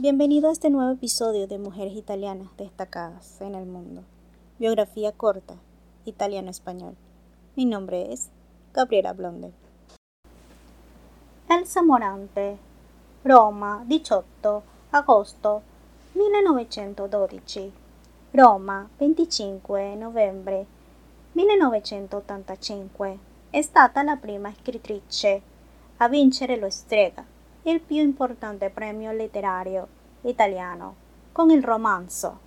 Bienvenido a este nuevo episodio de Mujeres Italianas Destacadas en el Mundo. Biografía corta, italiano-español. Mi nombre es Gabriela Blonde. Elsa Morante, Roma, 18 agosto 1912. Roma, 25 novembre 1985. È stata la prima scrittrice a vincere lo Strega, il più importante premio letterario italiano, con il romanzo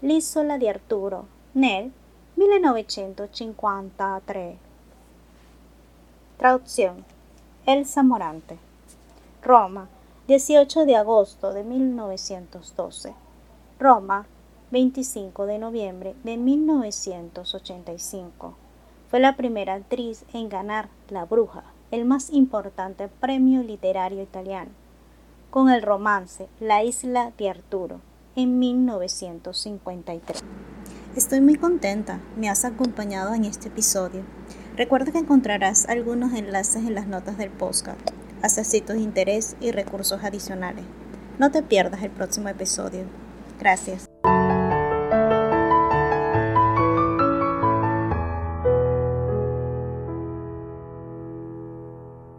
L'isola di Arturo nel 1953. Traduzione Elsa Morante. Roma, 18 de agosto de 1912. Roma, 25 de noviembre de 1985. Fue la primera actriz en ganar La Bruja, el más importante premio literario italiano, con el romance La isla de Arturo en 1953. Estoy muy contenta, me has acompañado en este episodio. Recuerda que encontrarás algunos enlaces en las notas del podcast, accesitos de interés y recursos adicionales. No te pierdas el próximo episodio. Gracias.